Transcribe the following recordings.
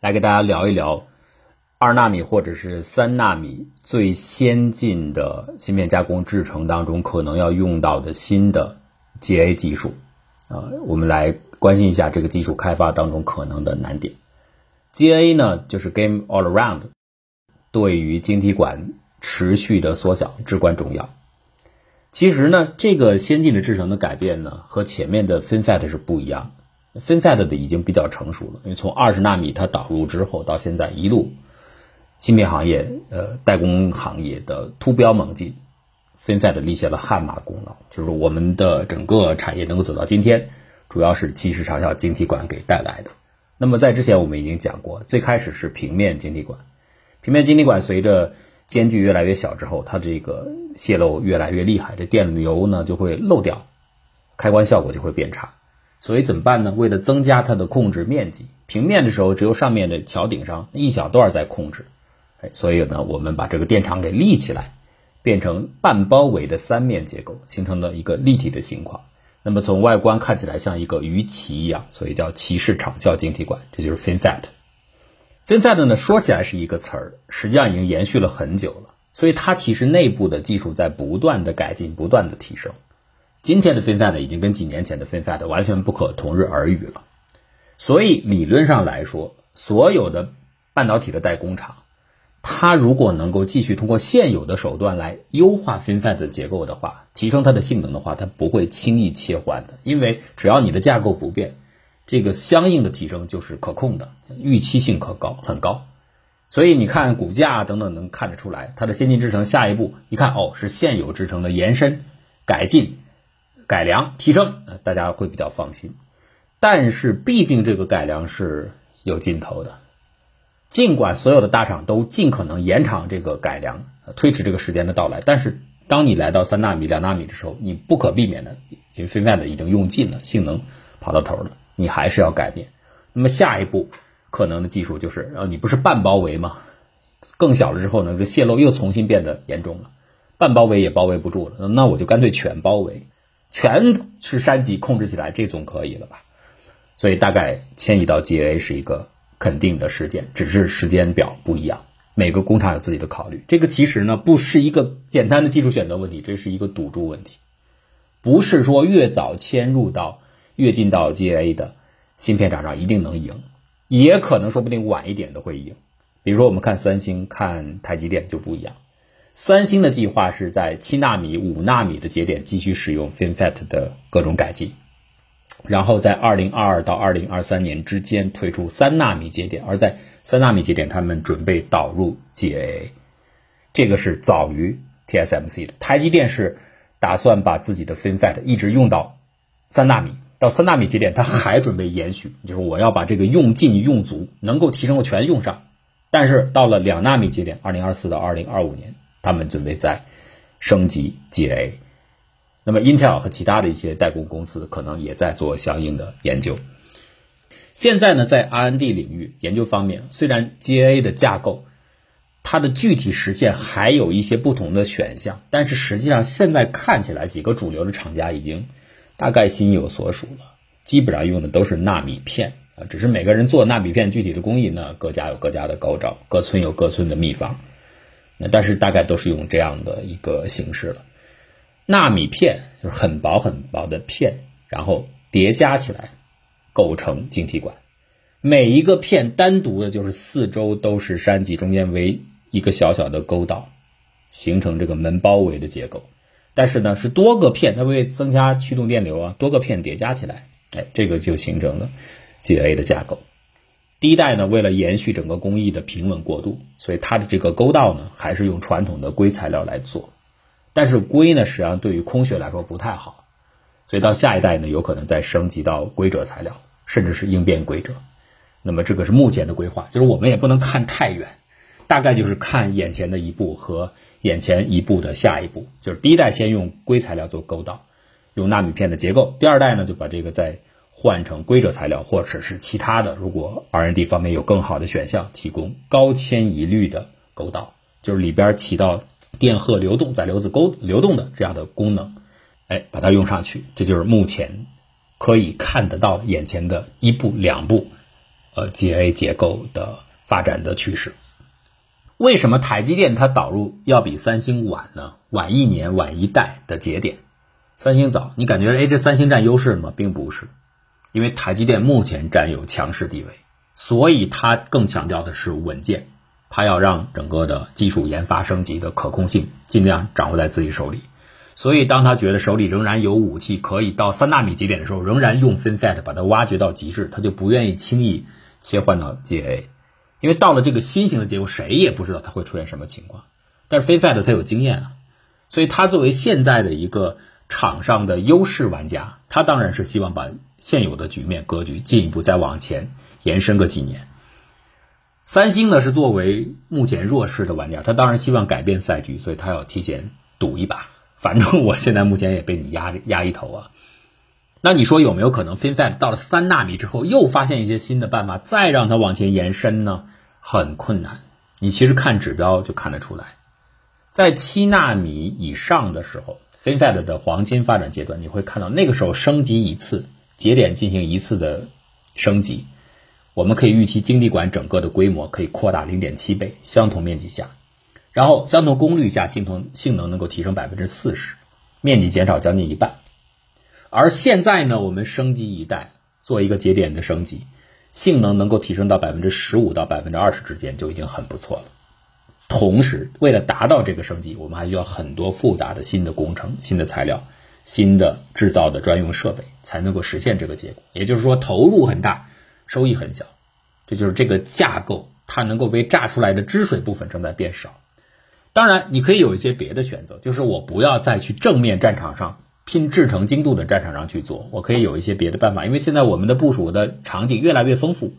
来给大家聊一聊二纳米或者是三纳米最先进的芯片加工制程当中可能要用到的新的 GA 技术啊，我们来关心一下这个技术开发当中可能的难点。GA 呢，就是 Game All Around，对于晶体管持续的缩小至关重要。其实呢，这个先进的制程的改变呢，和前面的 FinFET 是不一样。FinFET 的已经比较成熟了，因为从二十纳米它导入之后到现在一路，芯片行业呃代工行业的突标猛进，FinFET 立下了汗马功劳，就是我们的整个产业能够走到今天，主要是七十长效晶体管给带来的。那么在之前我们已经讲过，最开始是平面晶体管，平面晶体管随着间距越来越小之后，它这个泄漏越来越厉害，这电流呢就会漏掉，开关效果就会变差。所以怎么办呢？为了增加它的控制面积，平面的时候只有上面的桥顶上一小段在控制，哎，所以呢，我们把这个电场给立起来，变成半包围的三面结构，形成了一个立体的形状。那么从外观看起来像一个鱼鳍一样，所以叫骑士长效晶体管，这就是 FinFET。FinFET 呢，说起来是一个词儿，实际上已经延续了很久了，所以它其实内部的技术在不断的改进，不断的提升。今天的 FinFET 已经跟几年前的 FinFET 完全不可同日而语了，所以理论上来说，所有的半导体的代工厂，它如果能够继续通过现有的手段来优化 FinFET 的结构的话，提升它的性能的话，它不会轻易切换的，因为只要你的架构不变，这个相应的提升就是可控的，预期性可高很高，所以你看股价等等能看得出来，它的先进制程下一步一看哦是现有制程的延伸改进。改良提升，呃，大家会比较放心。但是，毕竟这个改良是有尽头的。尽管所有的大厂都尽可能延长这个改良，推迟这个时间的到来，但是当你来到三纳米、两纳米的时候，你不可避免的，因为 FinFET 已经用尽了，性能跑到头了，你还是要改变。那么下一步可能的技术就是，然后，你不是半包围吗？更小了之后呢，这泄漏又重新变得严重了，半包围也包围不住了，那我就干脆全包围。全是山级控制起来，这总可以了吧？所以大概迁移到 GA 是一个肯定的事件，只是时间表不一样。每个工厂有自己的考虑。这个其实呢不是一个简单的技术选择问题，这是一个赌注问题。不是说越早迁入到越近到 GA 的芯片厂商一定能赢，也可能说不定晚一点的会赢。比如说我们看三星、看台积电就不一样。三星的计划是在七纳米、五纳米的节点继续使用 FinFET 的各种改进，然后在二零二二到二零二三年之间推出三纳米节点，而在三纳米节点，他们准备导入 GAA，这个是早于 TSMC 的。台积电是打算把自己的 FinFET 一直用到三纳米，到三纳米节点，它还准备延续，就是我要把这个用尽用足，能够提升的全用上。但是到了两纳米节点，二零二四到二零二五年。他们准备在升级 GA，那么 Intel 和其他的一些代工公司可能也在做相应的研究。现在呢，在 R&D 领域研究方面，虽然 GA 的架构它的具体实现还有一些不同的选项，但是实际上现在看起来，几个主流的厂家已经大概心有所属了，基本上用的都是纳米片啊，只是每个人做纳米片具体的工艺呢，各家有各家的高招，各村有各村的秘方。那但是大概都是用这样的一个形式了，纳米片就是很薄很薄的片，然后叠加起来构成晶体管，每一个片单独的就是四周都是山脊，中间为一个小小的沟道，形成这个门包围的结构。但是呢，是多个片，它会增加驱动电流啊，多个片叠加起来，哎，这个就形成了 GA 的架构。第一代呢，为了延续整个工艺的平稳过渡，所以它的这个沟道呢，还是用传统的硅材料来做。但是硅呢，实际上对于空穴来说不太好，所以到下一代呢，有可能再升级到硅锗材料，甚至是应变硅锗。那么这个是目前的规划，就是我们也不能看太远，大概就是看眼前的一步和眼前一步的下一步。就是第一代先用硅材料做沟道，用纳米片的结构；第二代呢，就把这个在换成硅锗材料，或者是其他的。如果 R N D 方面有更好的选项，提供高迁移率的沟道，就是里边起到电荷流动、载流子沟流动的这样的功能，哎，把它用上去，这就是目前可以看得到眼前的一步两步，呃 G A 结构的发展的趋势。为什么台积电它导入要比三星晚呢？晚一年，晚一代的节点，三星早。你感觉哎，这三星占优势吗？并不是，因为台积电目前占有强势地位，所以它更强调的是稳健，它要让整个的技术研发升级的可控性尽量掌握在自己手里。所以，当他觉得手里仍然有武器可以到三纳米节点的时候，仍然用 FinFET 把它挖掘到极致，他就不愿意轻易切换到 GAA。因为到了这个新型的结构，谁也不知道它会出现什么情况。但是 FinFET 它有经验啊，所以它作为现在的一个场上的优势玩家，他当然是希望把现有的局面格局进一步再往前延伸个几年。三星呢是作为目前弱势的玩家，他当然希望改变赛局，所以他要提前赌一把。反正我现在目前也被你压压一头啊。那你说有没有可能 FinFET 到了三纳米之后又发现一些新的办法，再让它往前延伸呢？很困难。你其实看指标就看得出来，在七纳米以上的时候，FinFET 的黄金发展阶段，你会看到那个时候升级一次节点进行一次的升级，我们可以预期晶体管整个的规模可以扩大零点七倍，相同面积下，然后相同功率下，性能性能能够提升百分之四十，面积减少将近一半。而现在呢，我们升级一代，做一个节点的升级，性能能够提升到百分之十五到百分之二十之间就已经很不错了。同时，为了达到这个升级，我们还需要很多复杂的新的工程、新的材料、新的制造的专用设备，才能够实现这个结果。也就是说，投入很大，收益很小。这就是这个架构，它能够被榨出来的汁水部分正在变少。当然，你可以有一些别的选择，就是我不要再去正面战场上。拼制成精度的战场上去做，我可以有一些别的办法，因为现在我们的部署的场景越来越丰富，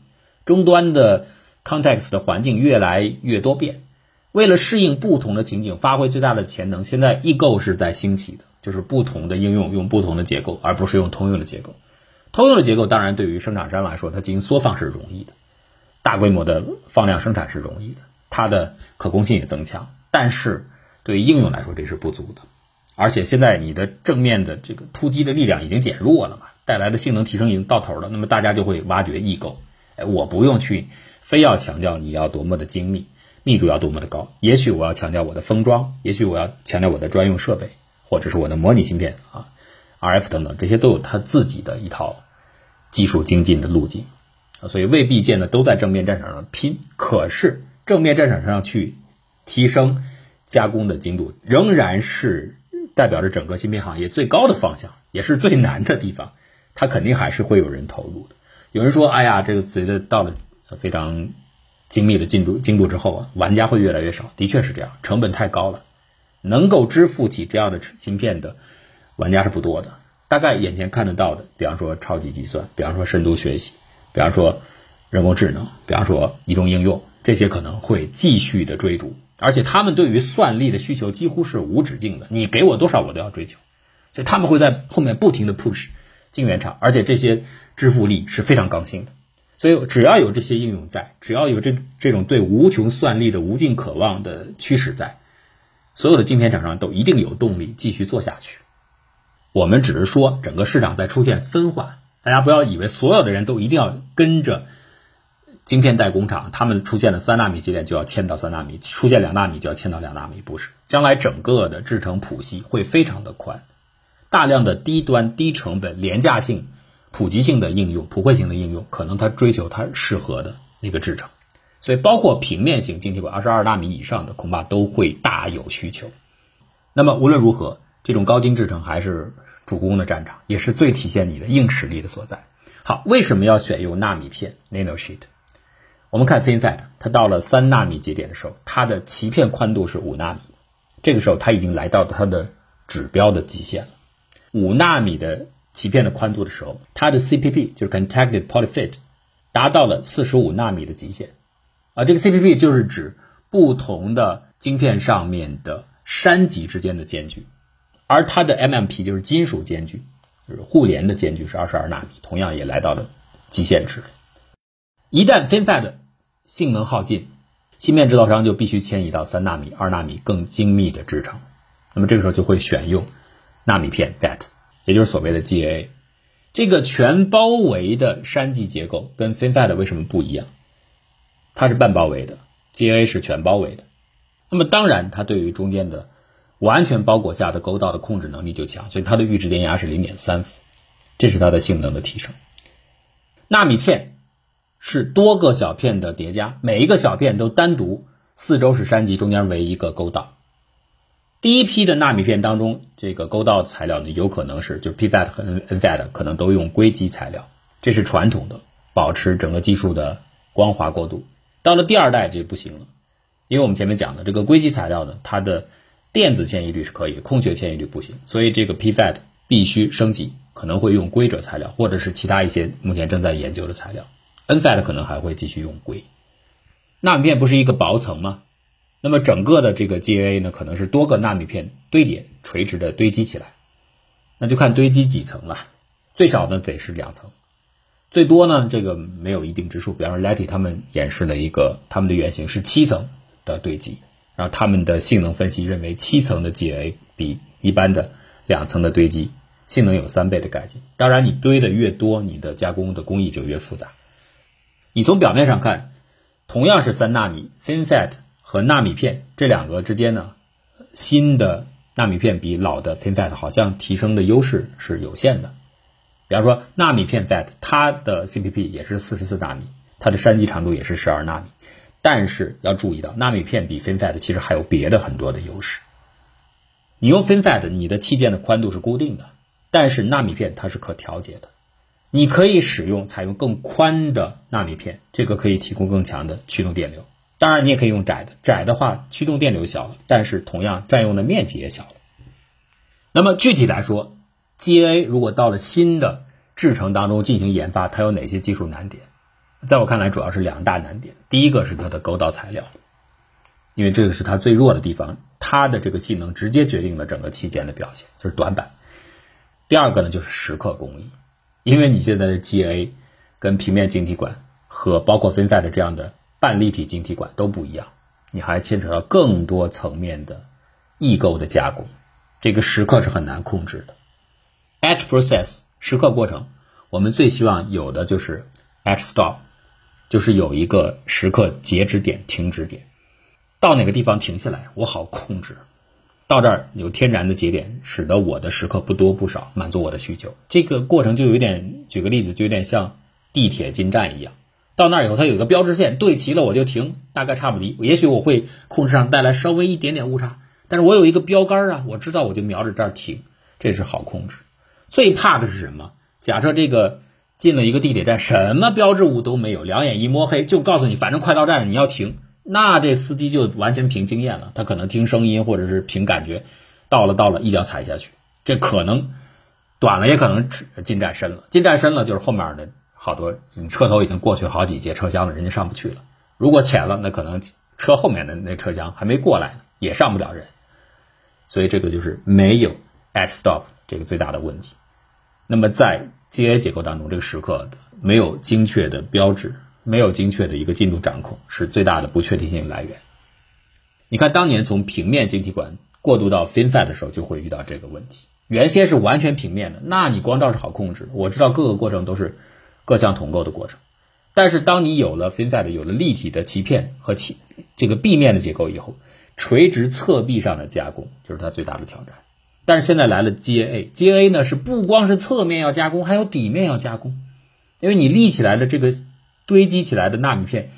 终端的 context 的环境越来越多变，为了适应不同的情景，发挥最大的潜能，现在异构是在兴起的，就是不同的应用用不同的结构，而不是用通用的结构。通用的结构当然对于生产商来说，它进行缩放是容易的，大规模的放量生产是容易的，它的可控性也增强，但是对于应用来说，这是不足的。而且现在你的正面的这个突击的力量已经减弱了嘛，带来的性能提升已经到头了，那么大家就会挖掘异构。哎，我不用去非要强调你要多么的精密，密度要多么的高，也许我要强调我的封装，也许我要强调我的专用设备，或者是我的模拟芯片啊，RF 等等，这些都有它自己的一套技术精进的路径啊，所以未必见得都在正面战场上拼，可是正面战场上去提升加工的精度仍然是。代表着整个芯片行业最高的方向，也是最难的地方，它肯定还是会有人投入的。有人说：“哎呀，这个随着到了非常精密的进度精度之后啊，玩家会越来越少。”的确是这样，成本太高了，能够支付起这样的芯片的玩家是不多的。大概眼前看得到的，比方说超级计算，比方说深度学习，比方说人工智能，比方说移动应用，这些可能会继续的追逐。而且他们对于算力的需求几乎是无止境的，你给我多少我都要追求，所以他们会在后面不停的 push 晶圆厂，而且这些支付力是非常刚性的，所以只要有这些应用在，只要有这这种对无穷算力的无尽渴望的趋势在，所有的晶片厂商都一定有动力继续做下去。我们只是说整个市场在出现分化，大家不要以为所有的人都一定要跟着。晶片代工厂，他们出现了三纳米节点就要迁到三纳米，出现两纳米就要迁到两纳米，不是？将来整个的制程谱系会非常的宽，大量的低端、低成本、廉价性、普及性的应用、普惠型的应用，可能它追求它适合的那个制程，所以包括平面型晶体管二十二纳米以上的，恐怕都会大有需求。那么无论如何，这种高精制程还是主攻的战场，也是最体现你的硬实力的所在。好，为什么要选用纳米片 （nanosheet）？我们看 FinFET，它到了三纳米节点的时候，它的鳍片宽度是五纳米，这个时候它已经来到了它的指标的极限了。五纳米的鳍片的宽度的时候，它的 CPP 就是 Contacted Polyfit 达到了四十五纳米的极限。啊，这个 CPP 就是指不同的晶片上面的栅极之间的间距，而它的 MMP 就是金属间距，就是互联的间距是二十二纳米，同样也来到了极限值。一旦 FinFET 性能耗尽，芯片制造商就必须迁移到三纳米、二纳米更精密的制程。那么这个时候就会选用纳米片 FET，也就是所谓的 GA，。这个全包围的山脊结构跟 FinFET 为什么不一样？它是半包围的，GA 是全包围的。那么当然，它对于中间的完全包裹下的沟道的控制能力就强，所以它的阈值电压是零点三伏，这是它的性能的提升。纳米片是多个小片的叠加，每一个小片都单独，四周是山脊，中间为一个沟道。第一批的纳米片当中，这个沟道材料呢，有可能是就 PFET 和 NFET 可能都用硅基材料，这是传统的，保持整个技术的光滑过渡。到了第二代就不行了，因为我们前面讲的这个硅基材料呢，它的电子迁移率是可以，空穴迁移率不行，所以这个 PFET 必须升级，可能会用硅锗材料，或者是其他一些目前正在研究的材料。NFET 可能还会继续用硅。纳米片不是一个薄层吗？那么整个的这个 GAA 呢，可能是多个纳米片堆叠垂直的堆积起来，那就看堆积几层了。最少呢得是两层，最多呢这个没有一定之数。比方说 Letty 他们演示的一个他们的原型是七层的堆积，然后他们的性能分析认为七层的 GAA 比一般的两层的堆积性能有三倍的改进。当然你堆的越多，你的加工的工艺就越复杂。你从表面上看，同样是三纳米 FinFET。和纳米片这两个之间呢，新的纳米片比老的 FinFET 好像提升的优势是有限的。比方说纳米片 FET，它的 CPP 也是四十四纳米，它的山脊长度也是十二纳米。但是要注意到，纳米片比 FinFET 其实还有别的很多的优势。你用 FinFET，你的器件的宽度是固定的，但是纳米片它是可调节的，你可以使用采用更宽的纳米片，这个可以提供更强的驱动电流。当然，你也可以用窄的，窄的话驱动电流小了，但是同样占用的面积也小了。那么具体来说，GA 如果到了新的制程当中进行研发，它有哪些技术难点？在我看来，主要是两大难点。第一个是它的沟道材料，因为这个是它最弱的地方，它的这个性能直接决定了整个器件的表现，就是短板。第二个呢，就是蚀刻工艺，因为你现在的 GA 跟平面晶体管和包括 FinFET 这样的。半立体晶体管都不一样，你还牵扯到更多层面的异构的加工，这个蚀刻是很难控制的。Etch process 蚀刻过程，我们最希望有的就是 etch stop，就是有一个蚀刻截止点、停止点，到哪个地方停下来，我好控制。到这儿有天然的节点，使得我的蚀刻不多不少，满足我的需求。这个过程就有点，举个例子，就有点像地铁进站一样。到那儿以后，它有一个标志线，对齐了我就停，大概差不离。也许我会控制上带来稍微一点点误差，但是我有一个标杆啊，我知道我就瞄着这儿停，这是好控制。最怕的是什么？假设这个进了一个地铁站，什么标志物都没有，两眼一摸黑，就告诉你反正快到站了，你要停。那这司机就完全凭经验了，他可能听声音或者是凭感觉，到了到了，一脚踩下去。这可能短了，也可能进站深了。进站深了就是后面的。好多车头已经过去好几节车厢了，人家上不去了。如果浅了，那可能车后面的那车厢还没过来呢，也上不了人。所以这个就是没有 edge stop 这个最大的问题。那么在 GA 结构当中，这个时刻没有精确的标志，没有精确的一个进度掌控，是最大的不确定性来源。你看，当年从平面晶体管过渡到 FinFET 的时候，就会遇到这个问题。原先是完全平面的，那你光照是好控制。我知道各个过程都是。各项统构的过程，但是当你有了 FinFET 有了立体的鳍片和鳍这个壁面的结构以后，垂直侧壁上的加工就是它最大的挑战。但是现在来了 GAA，GAA 呢是不光是侧面要加工，还有底面要加工，因为你立起来的这个堆积起来的纳米片，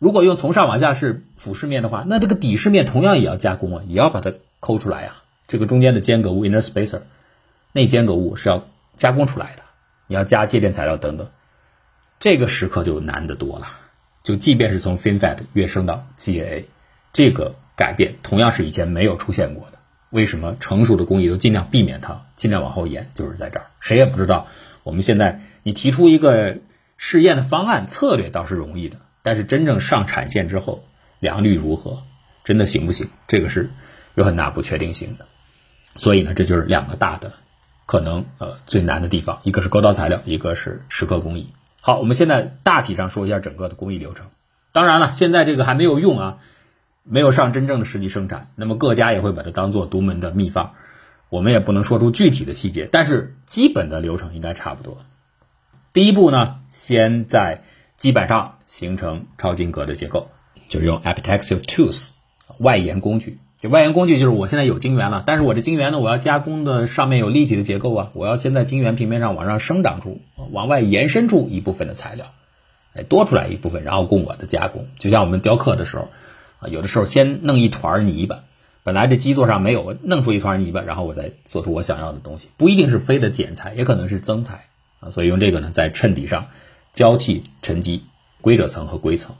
如果用从上往下是俯视面的话，那这个底视面同样也要加工啊，也要把它抠出来啊。这个中间的间隔物 inner spacer 内间隔物是要加工出来的，你要加介电材料等等。这个时刻就难得多了，就即便是从 FinFET 跃升到 GAA，这个改变同样是以前没有出现过的。为什么成熟的工艺都尽量避免它，尽量往后延，就是在这儿。谁也不知道，我们现在你提出一个试验的方案策略倒是容易的，但是真正上产线之后，良率如何，真的行不行，这个是有很大不确定性的。所以呢，这就是两个大的可能呃最难的地方，一个是沟道材料，一个是蚀刻工艺。好，我们现在大体上说一下整个的工艺流程。当然了，现在这个还没有用啊，没有上真正的实际生产。那么各家也会把它当做独门的秘方，我们也不能说出具体的细节，但是基本的流程应该差不多。第一步呢，先在基板上形成超晶格的结构，就是用 epitaxial tools 外延工具。这外延工具就是我现在有晶圆了，但是我这晶圆呢，我要加工的上面有立体的结构啊，我要先在晶圆平面上往上生长出、往外延伸出一部分的材料，哎，多出来一部分，然后供我的加工。就像我们雕刻的时候，啊，有的时候先弄一团泥巴。本来这基座上没有，弄出一团泥巴，然后我再做出我想要的东西，不一定是非的剪裁，也可能是增材啊。所以用这个呢，在衬底上交替沉积硅褶层和硅层，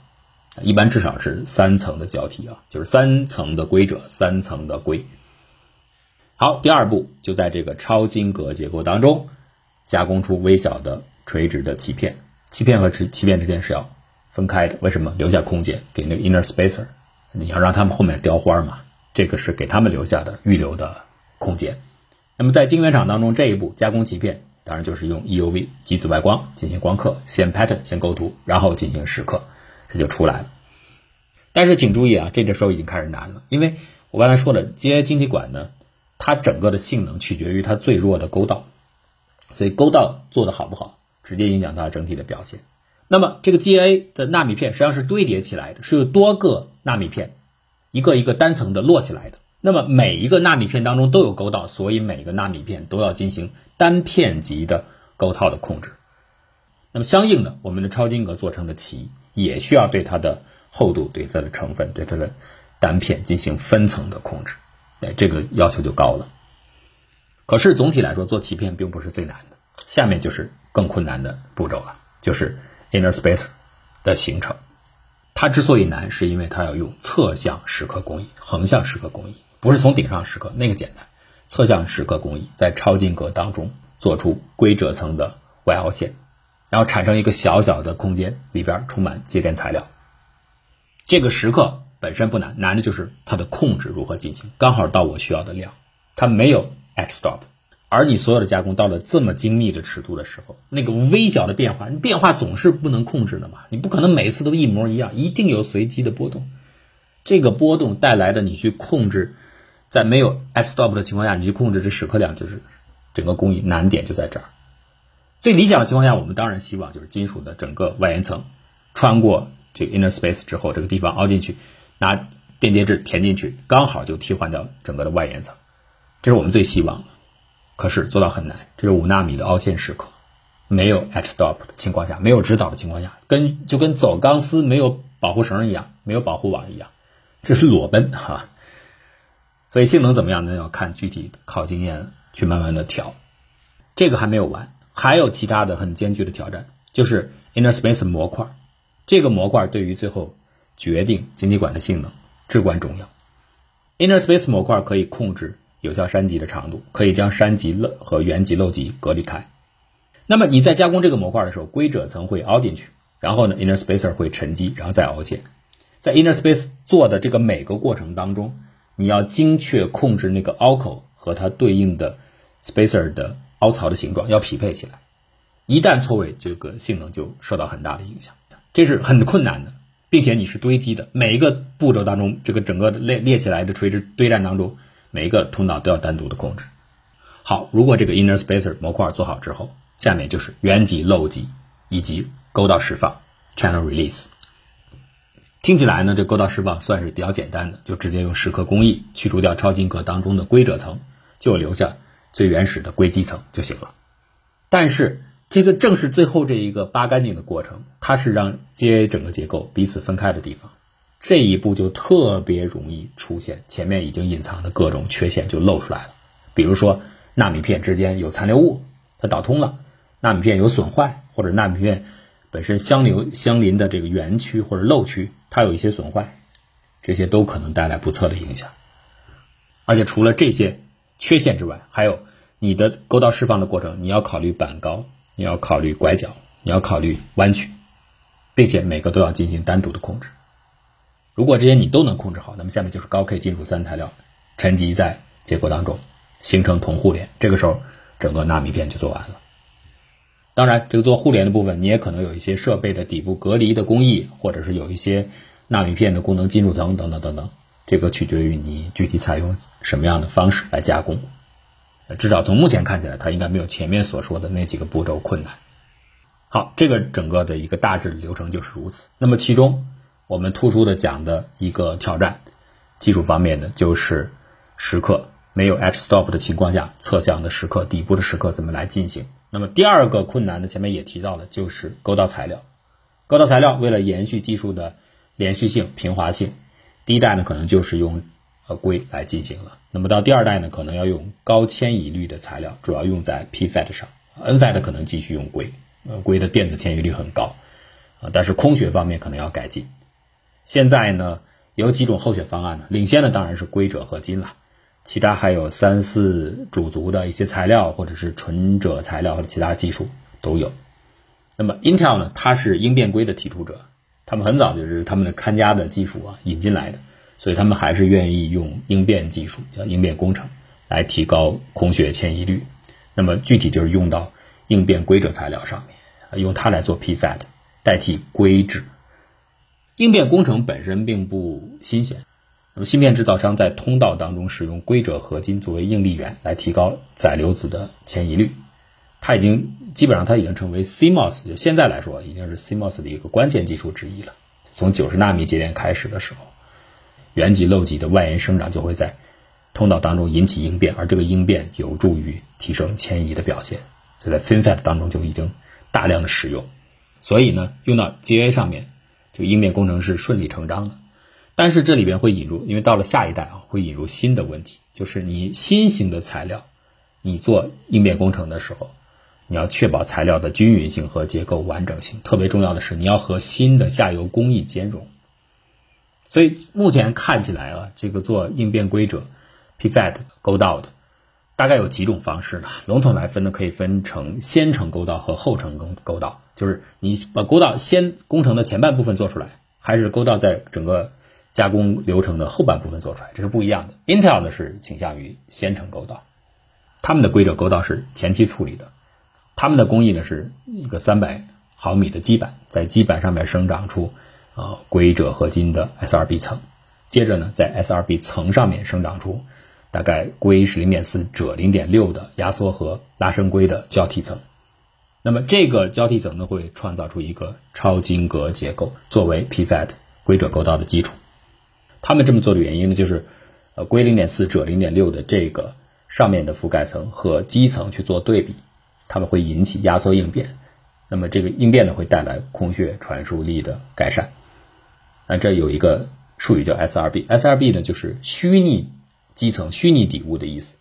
一般至少是三层的交替啊，就是三层的硅褶，三层的硅。好，第二步就在这个超晶格结构当中加工出微小的垂直的鳍片，鳍片和鳍鳍片之间是要分开的，为什么？留下空间给那个 inner spacer，你要让他们后面雕花嘛。这个是给他们留下的预留的空间。那么在晶圆厂当中，这一步加工鳍片，当然就是用 EUV 极紫外光进行光刻，先 pattern 先构图，然后进行蚀刻，它就出来了。但是请注意啊，这个时候已经开始难了，因为我刚才说了，GA 晶体管呢，它整个的性能取决于它最弱的沟道，所以沟道做的好不好，直接影响它整体的表现。那么这个 GA 的纳米片实际上是堆叠起来的，是有多个纳米片。一个一个单层的摞起来的，那么每一个纳米片当中都有沟道，所以每个纳米片都要进行单片级的沟套的控制。那么相应的，我们的超晶格做成的鳍也需要对它的厚度、对它的成分、对它的单片进行分层的控制。哎，这个要求就高了。可是总体来说，做鳍片并不是最难的，下面就是更困难的步骤了，就是 inner spacer 的形成。它之所以难，是因为它要用侧向蚀刻工艺、横向蚀刻工艺，不是从顶上蚀刻，那个简单。侧向蚀刻工艺在超晶格当中做出硅褶层的外凹陷，然后产生一个小小的空间，里边充满节点材料。这个时刻本身不难，难的就是它的控制如何进行，刚好到我需要的量，它没有 etch stop。而你所有的加工到了这么精密的尺度的时候，那个微小的变化，你变化总是不能控制的嘛，你不可能每次都一模一样，一定有随机的波动。这个波动带来的你去控制，在没有 etch stop 的情况下，你去控制这时刻量，就是整个工艺难点就在这儿。最理想的情况下，我们当然希望就是金属的整个外延层穿过这个 inner space 之后，这个地方凹进去，拿电解质填进去，刚好就替换掉整个的外延层，这是我们最希望的。可是做到很难，这是五纳米的凹陷时刻，没有 etch stop 的情况下，没有指导的情况下，跟就跟走钢丝没有保护绳一样，没有保护网一样，这是裸奔哈。所以性能怎么样那？要看具体靠经验去慢慢的调。这个还没有完，还有其他的很艰巨的挑战，就是 inner space 模块，这个模块对于最后决定晶体管的性能至关重要。inner space 模块可以控制。有效栅极的长度可以将栅极漏和原极漏极隔离开。那么你在加工这个模块的时候，硅褶层会凹进去，然后呢，inner spacer 会沉积，然后再凹陷。在 inner space 做的这个每个过程当中，你要精确控制那个凹口和它对应的 spacer 的凹槽的形状要匹配起来。一旦错位，这个性能就受到很大的影响，这是很困难的，并且你是堆积的，每一个步骤当中，这个整个列列起来的垂直堆栈当中。每一个通道都要单独的控制。好，如果这个 inner spacer 模块做好之后，下面就是原级、漏级以及沟道释放 channel release。听起来呢，这沟道释放算是比较简单的，就直接用蚀刻工艺去除掉超晶格当中的硅褶层，就留下最原始的硅基层就行了。但是这个正是最后这一个扒干净的过程，它是让 GA 整个结构彼此分开的地方。这一步就特别容易出现前面已经隐藏的各种缺陷就露出来了，比如说纳米片之间有残留物，它导通了；纳米片有损坏，或者纳米片本身相邻相邻的这个圆区或者漏区它有一些损坏，这些都可能带来不测的影响。而且除了这些缺陷之外，还有你的沟道释放的过程，你要考虑板高，你要考虑拐角，你要考虑弯曲，并且每个都要进行单独的控制。如果这些你都能控制好，那么下面就是高 K 金属三材料沉积在结构当中，形成同互联。这个时候，整个纳米片就做完了。当然，这个做互联的部分，你也可能有一些设备的底部隔离的工艺，或者是有一些纳米片的功能金属层等等等等。这个取决于你具体采用什么样的方式来加工。至少从目前看起来，它应该没有前面所说的那几个步骤困难。好，这个整个的一个大致流程就是如此。那么其中我们突出的讲的一个挑战，技术方面的就是时刻没有 edge stop 的情况下，侧向的时刻、底部的时刻怎么来进行。那么第二个困难呢，前面也提到了，就是勾到材料。勾到材料为了延续技术的连续性、平滑性，第一代呢可能就是用呃硅来进行了。那么到第二代呢，可能要用高迁移率的材料，主要用在 PFAT 上，NFAT 可能继续用硅，呃硅的电子迁移率很高，啊，但是空穴方面可能要改进。现在呢有几种候选方案呢，领先的当然是硅锗合金了。其他还有三四主族的一些材料，或者是纯锗材料或者其他技术都有。那么 Intel 呢，它是应变硅的提出者，他们很早就是他们的看家的技术啊引进来的，所以他们还是愿意用应变技术，叫应变工程来提高空穴迁移率。那么具体就是用到应变规则材料上面，啊用它来做 PFAT 代替硅质。应变工程本身并不新鲜。那么芯片制造商在通道当中使用硅锗合金作为应力源来提高载流子的迁移率，它已经基本上它已经成为 CMOS 就现在来说已经是 CMOS 的一个关键技术之一了。从九十纳米节点开始的时候，原极漏极的外延生长就会在通道当中引起应变，而这个应变有助于提升迁移的表现，所以在 FinFET 当中就已经大量的使用，所以呢用到 GA 上面，这个应变工程是顺理成章的。但是这里边会引入，因为到了下一代啊，会引入新的问题，就是你新型的材料，你做应变工程的时候，你要确保材料的均匀性和结构完整性。特别重要的是，你要和新的下游工艺兼容。所以目前看起来啊，这个做应变规则 PFAT 勾道的，大概有几种方式呢？笼统来分呢，可以分成先程勾道和后程勾勾道，就是你把勾道先工程的前半部分做出来，还是勾道在整个。加工流程的后半部分做出来，这是不一样的。Intel 呢是倾向于先程勾道，他们的规则勾道是前期处理的，他们的工艺呢是一个三百毫米的基板，在基板上面生长出啊硅锗合金的 SRB 层，接着呢在 SRB 层上面生长出大概硅是零点四锗零点六的压缩和拉伸硅的交替层，那么这个交替层呢会创造出一个超晶格结构，作为 PFAT 硅锗勾道的基础。他们这么做的原因呢，就是，呃，硅零点四锗零点六的这个上面的覆盖层和基层去做对比，它们会引起压缩应变，那么这个应变呢会带来空穴传输力的改善。那这有一个术语叫 SRB，SRB 呢就是虚拟基层、虚拟底物的意思。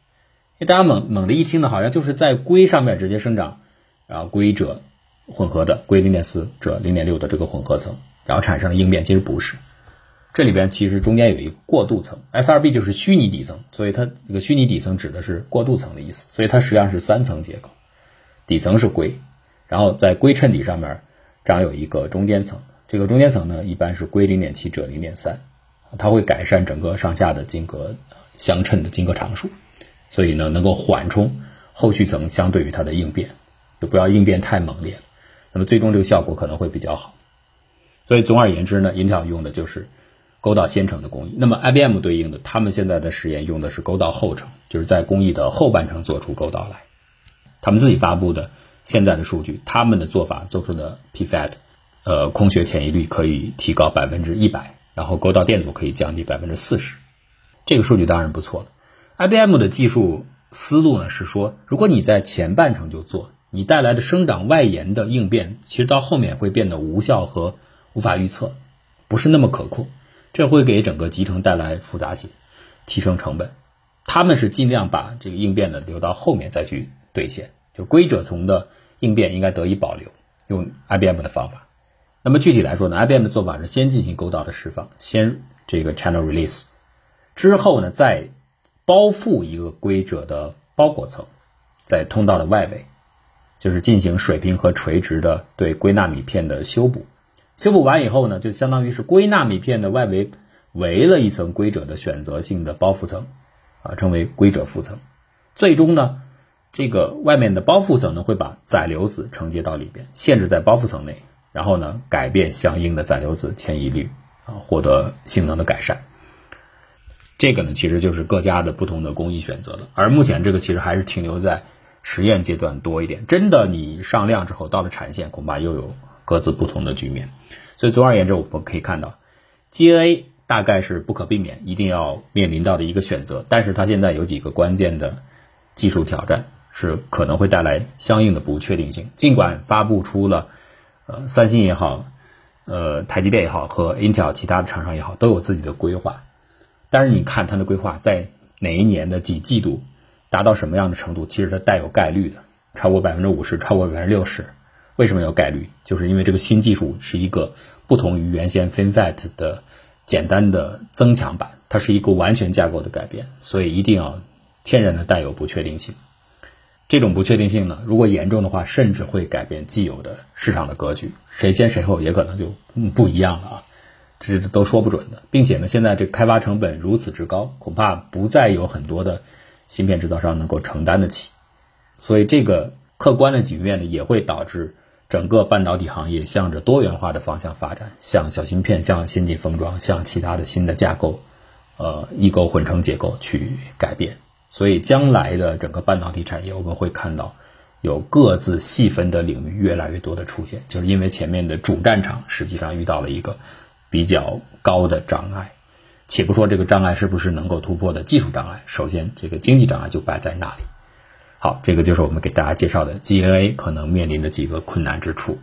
大家猛猛的一听呢，好像就是在硅上面直接生长，然后硅锗混合的硅零点四锗零点六的这个混合层，然后产生了应变，其实不是。这里边其实中间有一个过渡层，SRB 就是虚拟底层，所以它这个虚拟底层指的是过渡层的意思，所以它实际上是三层结构，底层是硅，然后在硅衬底上面长有一个中间层，这个中间层呢一般是硅零点七锗零点三，它会改善整个上下的晶格相衬的晶格常数，所以呢能够缓冲后续层相对于它的应变，就不要应变太猛烈，那么最终这个效果可能会比较好，所以总而言之呢，Intel 用的就是。勾到先成的工艺，那么 IBM 对应的，他们现在的实验用的是勾到后成，就是在工艺的后半程做出勾到来。他们自己发布的现在的数据，他们的做法做出的 PFAT，呃，空穴迁移率可以提高百分之一百，然后勾到电阻可以降低百分之四十，这个数据当然不错了。IBM 的技术思路呢是说，如果你在前半程就做，你带来的生长外延的应变，其实到后面会变得无效和无法预测，不是那么可控。这会给整个集成带来复杂性，提升成本。他们是尽量把这个应变呢留到后面再去兑现，就规者层的应变应该得以保留，用 IBM 的方法。那么具体来说呢，IBM 的做法是先进行勾道的释放，先这个 channel release，之后呢再包覆一个规者的包裹层，在通道的外围，就是进行水平和垂直的对硅纳米片的修补。修补完以后呢，就相当于是硅纳米片的外围围了一层规则的选择性的包覆层，啊，称为规则覆层。最终呢，这个外面的包覆层呢会把载流子承接到里边，限制在包覆层内，然后呢改变相应的载流子迁移率，啊，获得性能的改善。这个呢其实就是各家的不同的工艺选择了。而目前这个其实还是停留在实验阶段多一点。真的你上量之后，到了产线，恐怕又有各自不同的局面。所以总而言之，我们可以看到，GA 大概是不可避免，一定要面临到的一个选择。但是它现在有几个关键的技术挑战，是可能会带来相应的不确定性。尽管发布出了，呃，三星也好，呃，台积电也好，和 Intel 其他的厂商也好，都有自己的规划。但是你看它的规划在哪一年的几季度达到什么样的程度，其实它带有概率的，超过百分之五十，超过百分之六十。为什么有概率？就是因为这个新技术是一个不同于原先 FinFET 的简单的增强版，它是一个完全架构的改变，所以一定要天然的带有不确定性。这种不确定性呢，如果严重的话，甚至会改变既有的市场的格局，谁先谁后也可能就不一样了啊，这是都说不准的。并且呢，现在这开发成本如此之高，恐怕不再有很多的芯片制造商能够承担得起，所以这个客观的局面呢，也会导致。整个半导体行业向着多元化的方向发展，向小芯片、向先进封装、向其他的新的架构，呃，异构混成结构去改变。所以，将来的整个半导体产业，我们会看到有各自细分的领域越来越多的出现，就是因为前面的主战场实际上遇到了一个比较高的障碍。且不说这个障碍是不是能够突破的技术障碍，首先这个经济障碍就摆在那里。好，这个就是我们给大家介绍的 GNA 可能面临的几个困难之处。